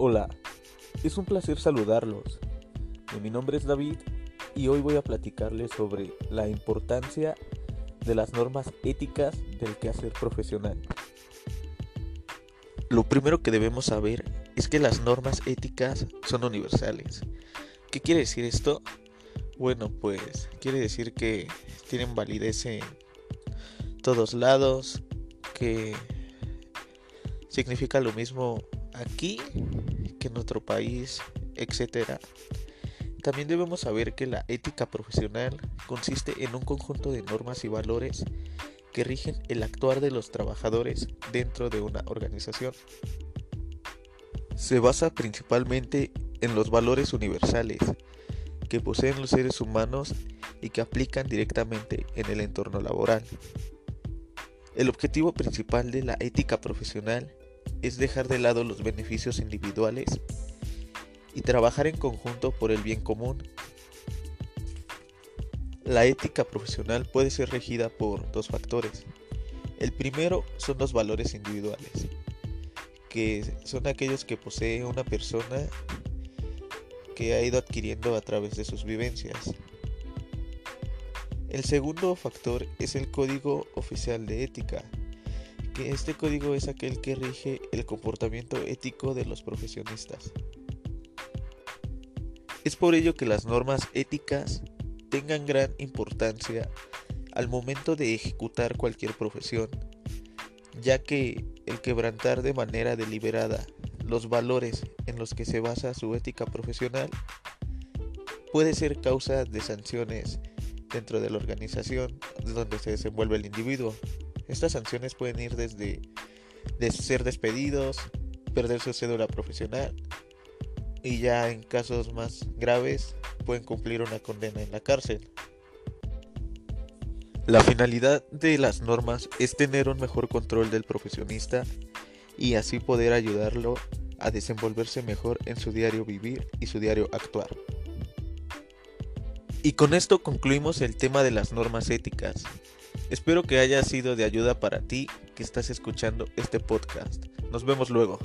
Hola, es un placer saludarlos. Mi nombre es David y hoy voy a platicarles sobre la importancia de las normas éticas del quehacer profesional. Lo primero que debemos saber es que las normas éticas son universales. ¿Qué quiere decir esto? Bueno, pues quiere decir que tienen validez en todos lados, que significa lo mismo aquí que en otro país, etc. También debemos saber que la ética profesional consiste en un conjunto de normas y valores que rigen el actuar de los trabajadores dentro de una organización. Se basa principalmente en los valores universales que poseen los seres humanos y que aplican directamente en el entorno laboral. El objetivo principal de la ética profesional es dejar de lado los beneficios individuales y trabajar en conjunto por el bien común. La ética profesional puede ser regida por dos factores. El primero son los valores individuales, que son aquellos que posee una persona que ha ido adquiriendo a través de sus vivencias. El segundo factor es el Código Oficial de Ética, este código es aquel que rige el comportamiento ético de los profesionistas. Es por ello que las normas éticas tengan gran importancia al momento de ejecutar cualquier profesión, ya que el quebrantar de manera deliberada los valores en los que se basa su ética profesional puede ser causa de sanciones dentro de la organización donde se desenvuelve el individuo. Estas sanciones pueden ir desde ser despedidos, perder su cédula profesional y ya en casos más graves pueden cumplir una condena en la cárcel. La finalidad de las normas es tener un mejor control del profesionista y así poder ayudarlo a desenvolverse mejor en su diario vivir y su diario actuar. Y con esto concluimos el tema de las normas éticas. Espero que haya sido de ayuda para ti que estás escuchando este podcast. Nos vemos luego.